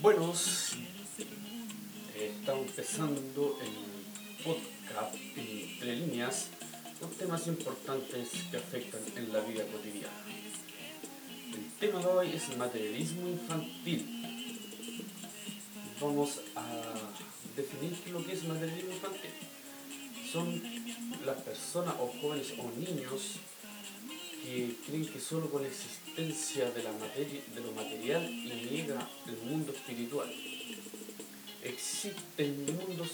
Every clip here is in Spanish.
Buenos, estamos empezando el podcast entre líneas, los temas importantes que afectan en la vida cotidiana. El tema de hoy es materialismo infantil. Vamos a definir lo que es materialismo infantil. Son las personas o jóvenes o niños que creen que solo con la existencia de, la materia, de lo material niega el mundo espiritual. Existen mundos,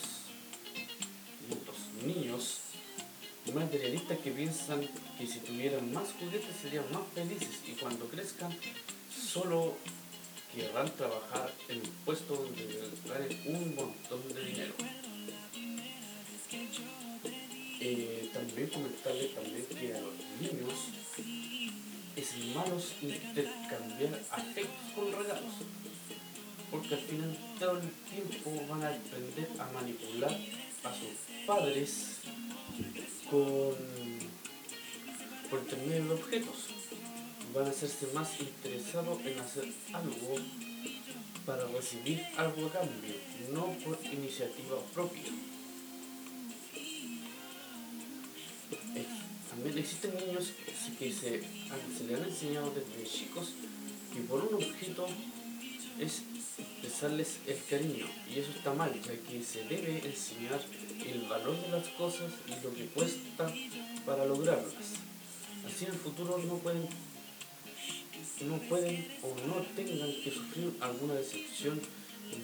mundos, niños materialistas que piensan que si tuvieran más juguetes serían más felices y cuando crezcan solo querrán trabajar en un puesto donde ganen un montón de dinero. Eh, también comentarle también que a los niños es malo intercambiar afectos con regalos, porque al final todo el tiempo van a aprender a manipular a sus padres con por intermedio de objetos. Van a hacerse más interesados en hacer algo para recibir algo a cambio, no por iniciativa propia. Existen niños que se, se le han enseñado desde chicos que por un objeto es expresarles el cariño y eso está mal, ya que se debe enseñar el valor de las cosas y lo que cuesta para lograrlas. Así en el futuro no pueden, no pueden o no tengan que sufrir alguna decepción,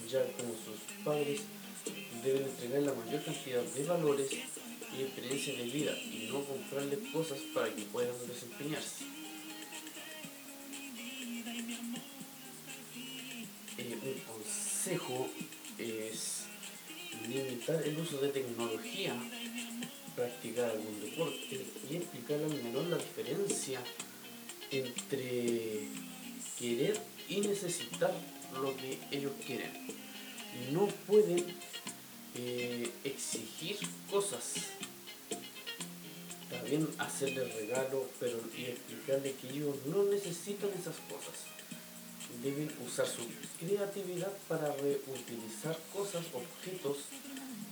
ya como sus padres deben entregar la mayor cantidad de valores y experiencia de vida y no comprarles cosas para que puedan desempeñarse. Eh, un consejo es limitar el uso de tecnología, practicar algún deporte y explicar al menor la diferencia entre querer y necesitar lo que ellos quieren. No pueden eh, exigir cosas. También hacerle regalo, pero y explicarle que ellos no necesitan esas cosas. Deben usar su creatividad para reutilizar cosas, objetos,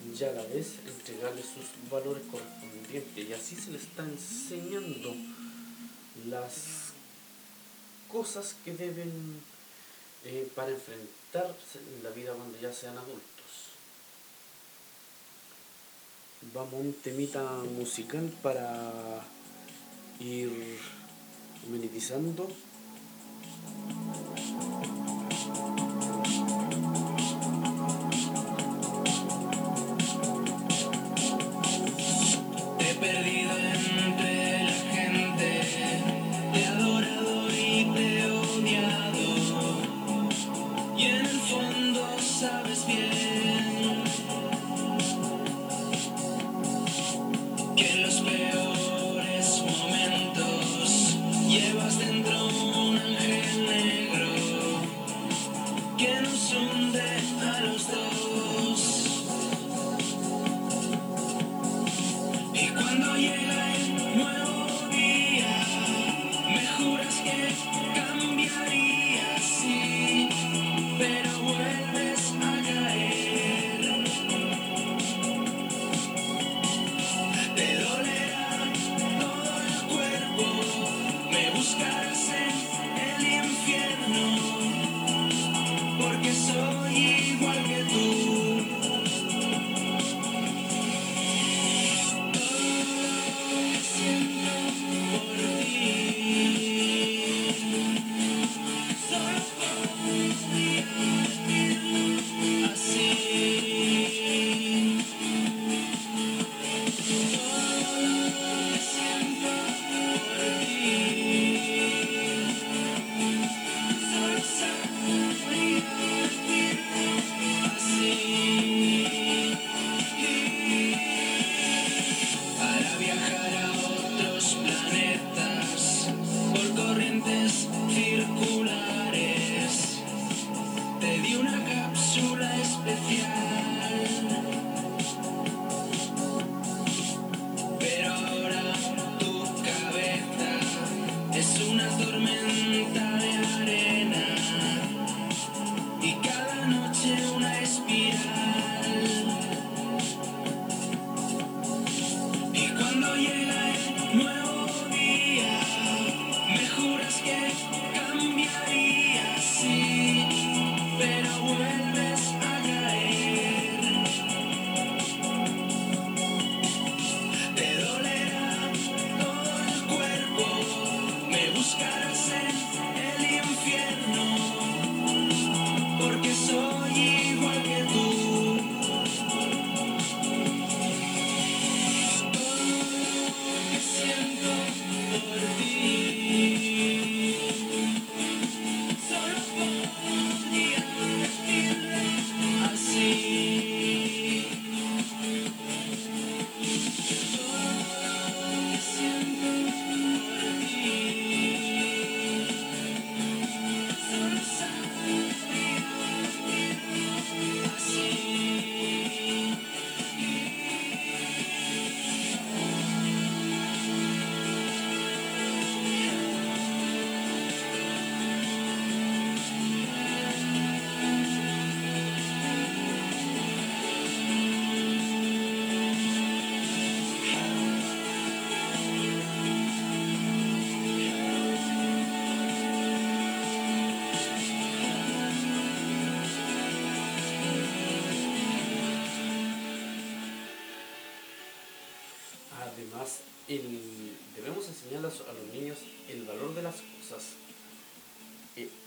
y a la vez entregarles sus valores correspondientes. Y así se les está enseñando las cosas que deben eh, para enfrentarse en la vida cuando ya sean adultos. Vamos a un temita musical para ir monetizando.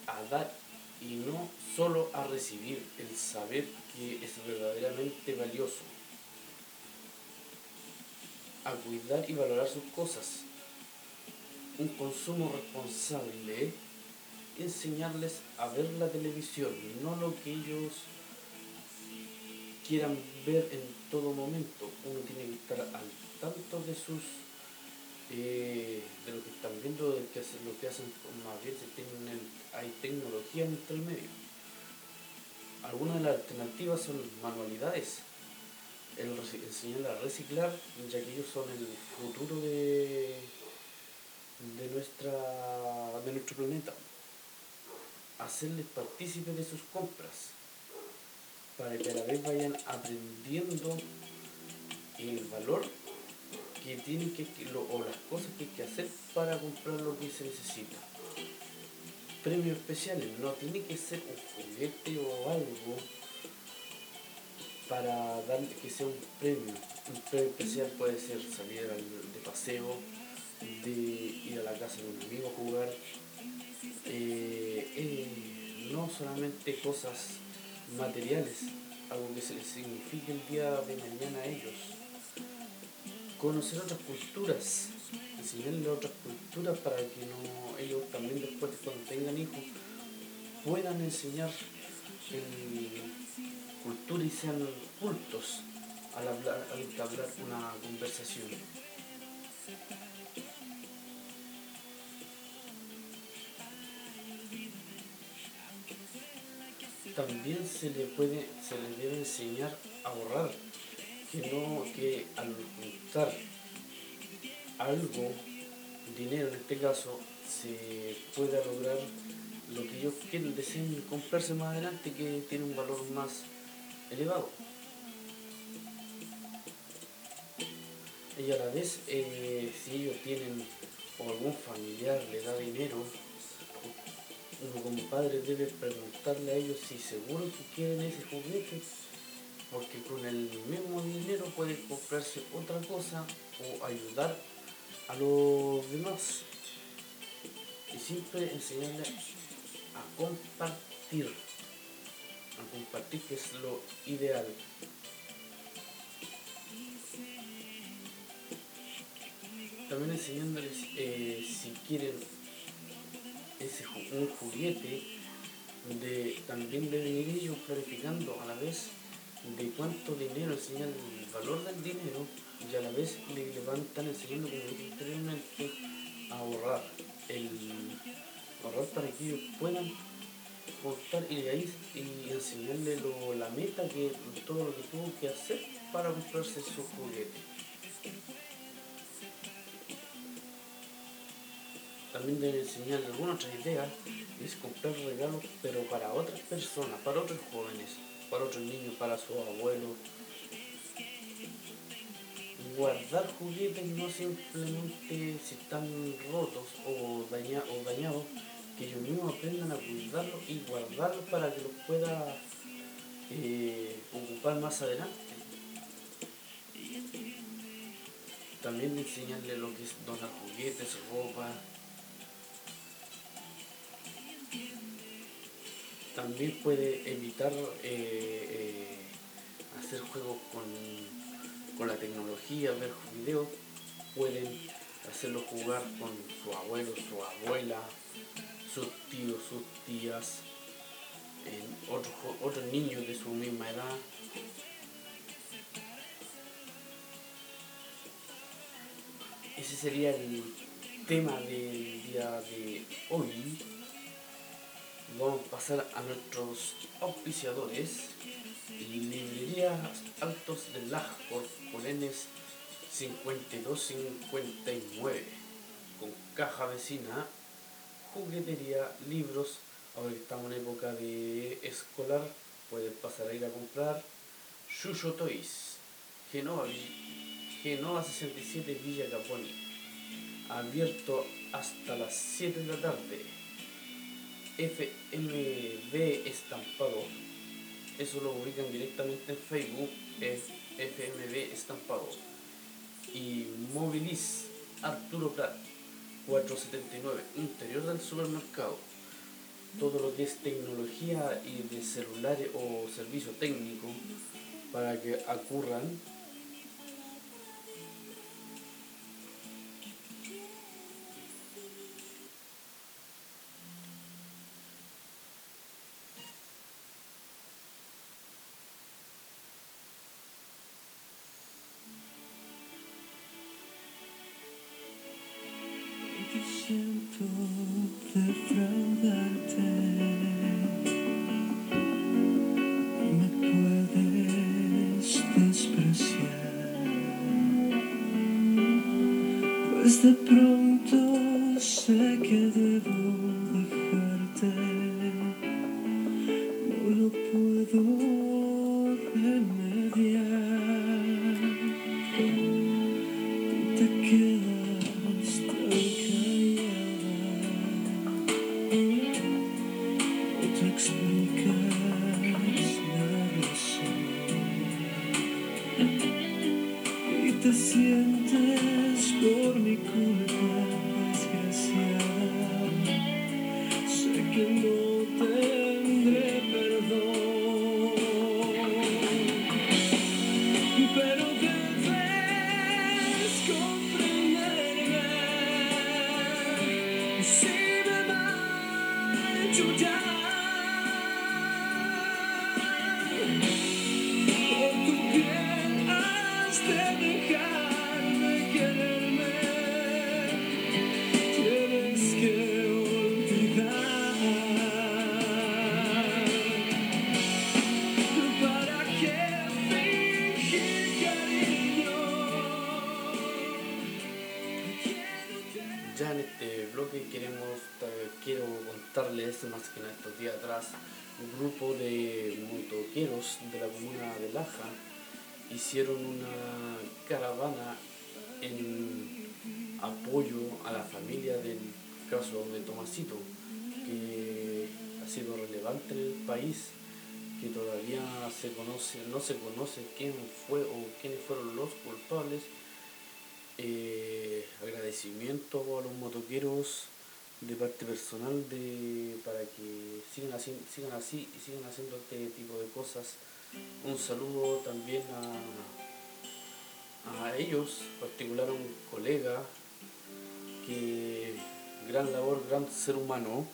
A dar y no solo a recibir, el saber que es verdaderamente valioso, a cuidar y valorar sus cosas, un consumo responsable, enseñarles a ver la televisión, no lo que ellos quieran ver en todo momento. Uno tiene que estar al tanto de sus eh, de lo que están viendo, de que hacen, lo que hacen, se tienen, hay tecnología entre el medio. Algunas de las alternativas son manualidades, el a reciclar, ya que ellos son el futuro de, de, nuestra, de nuestro planeta. Hacerles partícipes de sus compras para que a la vez vayan aprendiendo el valor que tienen que, lo- o las cosas que hay que hacer para comprar lo que se necesita. Premios especiales, no tiene que ser un juguete o algo para darle que sea un premio. Un premio especial puede ser salir al- de paseo, de ir a la casa de un amigo a jugar, eh, eh, no solamente cosas materiales, algo que se les signifique el día de mañana a ellos. Conocer otras culturas, enseñarles otras culturas para que ellos también después cuando tengan hijos puedan enseñar cultura y sean cultos al hablar, al entablar una conversación. También se le puede, se le debe enseñar a ahorrar, que no, que al juntar algo, dinero en este caso, se pueda lograr lo que ellos quieren, deseen comprarse más adelante que tiene un valor más elevado. Y a la vez, eh, si ellos tienen o algún familiar le da dinero, uno como padre debe preguntarle a ellos si seguro que quieren ese juguete, porque con el mismo dinero pueden comprarse otra cosa o ayudar a los demás. Y siempre enseñarle a compartir, a compartir que es lo ideal. También enseñándoles eh, si quieren ese un juguete, de, también deben ir ellos planificando a la vez de cuánto dinero, enseñar el valor del dinero y a la vez le, le van están enseñando, como dije anteriormente, a ahorrar, el, ahorrar para que ellos puedan cortar y ahí y enseñarle lo- la meta que todo lo que tuvo que hacer para comprarse su juguete. También debe enseñarle alguna otra idea, es comprar regalos, pero para otras personas, para otros jóvenes, para otros niños, para sus abuelos. Guardar juguetes no simplemente si están rotos o, o dañados, que ellos mismos aprendan a cuidarlos y guardarlos para que los pueda eh, ocupar más adelante. También enseñarle lo que es donar juguetes, ropa. También puede evitar eh, eh, hacer juegos con, con la tecnología, ver videos. Pueden hacerlo jugar con su abuelo, su abuela, sus tíos, sus tías, otros, otros niños de su misma edad. Ese sería el tema del día de hoy. Vamos a pasar a nuestros auspiciadores. Librería Altos del Laja por Colenes 5259 con caja vecina, juguetería, libros. Ahora que estamos en época de escolar, pueden pasar a ir a comprar. Shusho Toys, Genova, Genova 67 Villa Caponi. Abierto hasta las 7 de la tarde. FMB Estampado. Eso lo ubican directamente en Facebook. FMB Estampado. Y Movilis Arturo Prat, 479, interior del supermercado. Todo lo que es tecnología y de celulares o servicio técnico para que ocurran time. Sientes por mi culpa Ya en este bloque queremos, quiero contarles más que nada estos días atrás, un grupo de motoqueros de la comuna de Laja hicieron una caravana en apoyo a la familia del caso de Tomasito, que ha sido relevante en el país, que todavía se conoce, no se conoce quién fue o quiénes fueron los culpables eh, agradecimiento a los motoqueros de parte personal de para que sigan así, sigan así y sigan haciendo este tipo de cosas. Un saludo también a, a ellos, particular a un colega que gran labor, gran ser humano.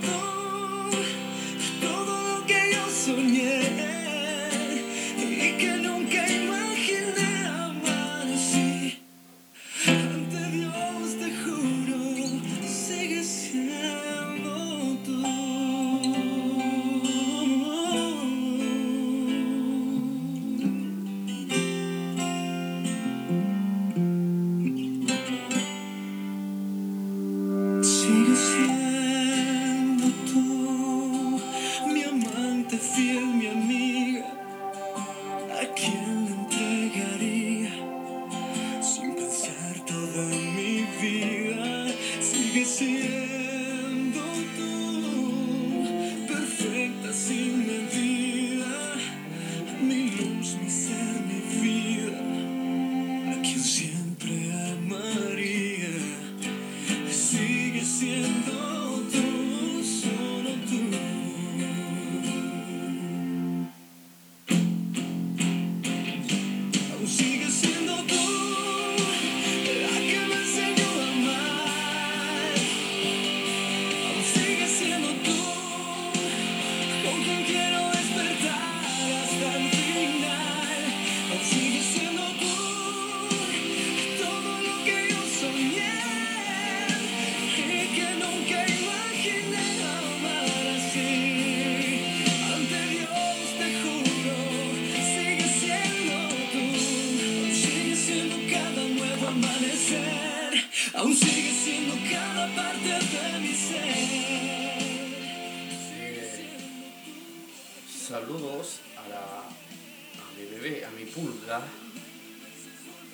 Tú todo lo que yo soñé saludos a, la, a mi bebé, a mi pulga,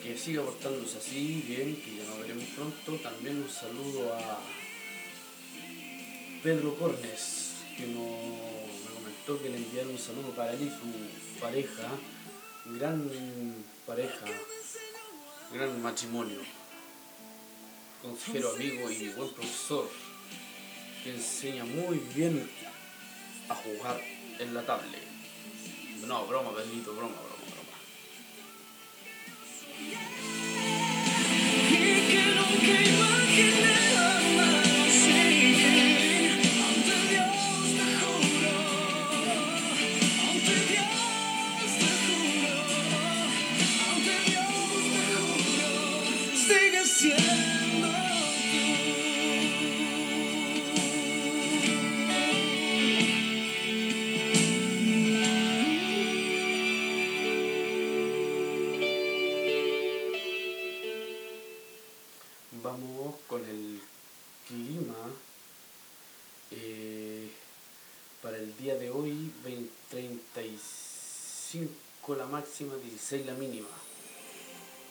que siga portándose así, bien, que ya nos veremos pronto. También un saludo a Pedro Cornes, que me comentó que le enviaron un saludo para él y su pareja, gran pareja, gran matrimonio, consejero amigo y buen profesor, que enseña muy bien a jugar en la tablet. No, broma, Pedrito, broma, broma, broma. 16 la mínima.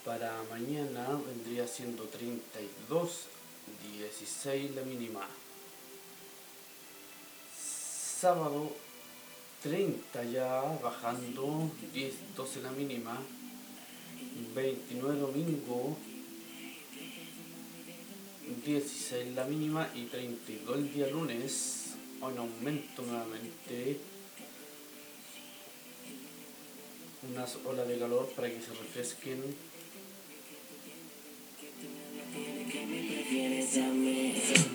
Para mañana vendría siendo 32, 16 la mínima. Sábado 30 ya bajando, 10, 12 la mínima. 29 domingo 16 la mínima y 32 el día lunes, en aumento nuevamente unas olas de calor para que se refresquen. ¿Qué me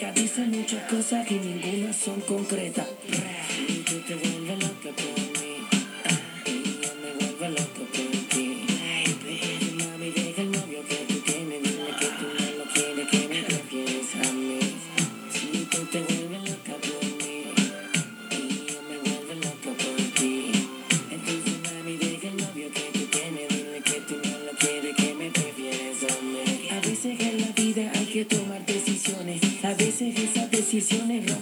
taller no es feca, dice muchas cosas que ninguna son concretas. 就那种。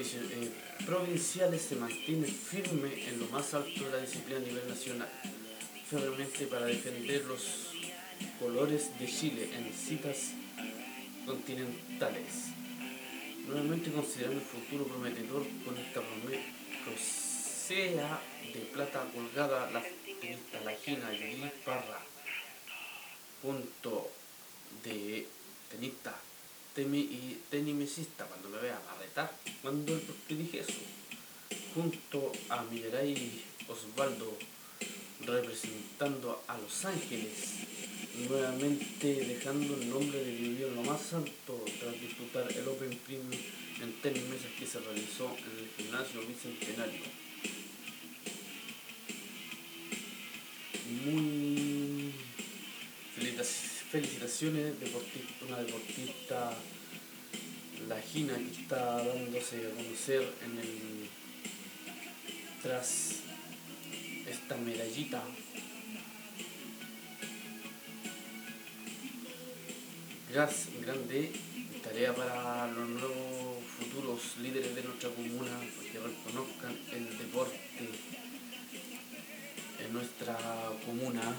Eh, provinciales se mantiene firme en lo más alto de la disciplina a nivel nacional, firmemente para defender los colores de Chile en citas continentales. Nuevamente considerando el futuro prometedor con esta presea de plata colgada la tenista La Gina Yuri Parra. Punto de tenista temi y tenimesista cuando me vea a retar cuando ¿por qué dije eso junto a Miguelay Osvaldo representando a Los Ángeles nuevamente dejando el nombre de en lo más alto tras disputar el Open tenis mesas que se realizó en el gimnasio bicentenario. Muy felicitaciones, deportista, una deportista, la Gina que está dándose a conocer en el tras esta medallita Gracias, grande tarea para los nuevos futuros líderes de nuestra comuna, que reconozcan el deporte en nuestra comuna.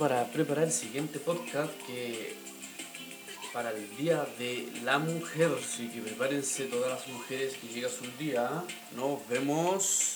Para preparar el siguiente podcast que para el Día de la Mujer. Así que prepárense todas las mujeres que llega su día. Nos vemos.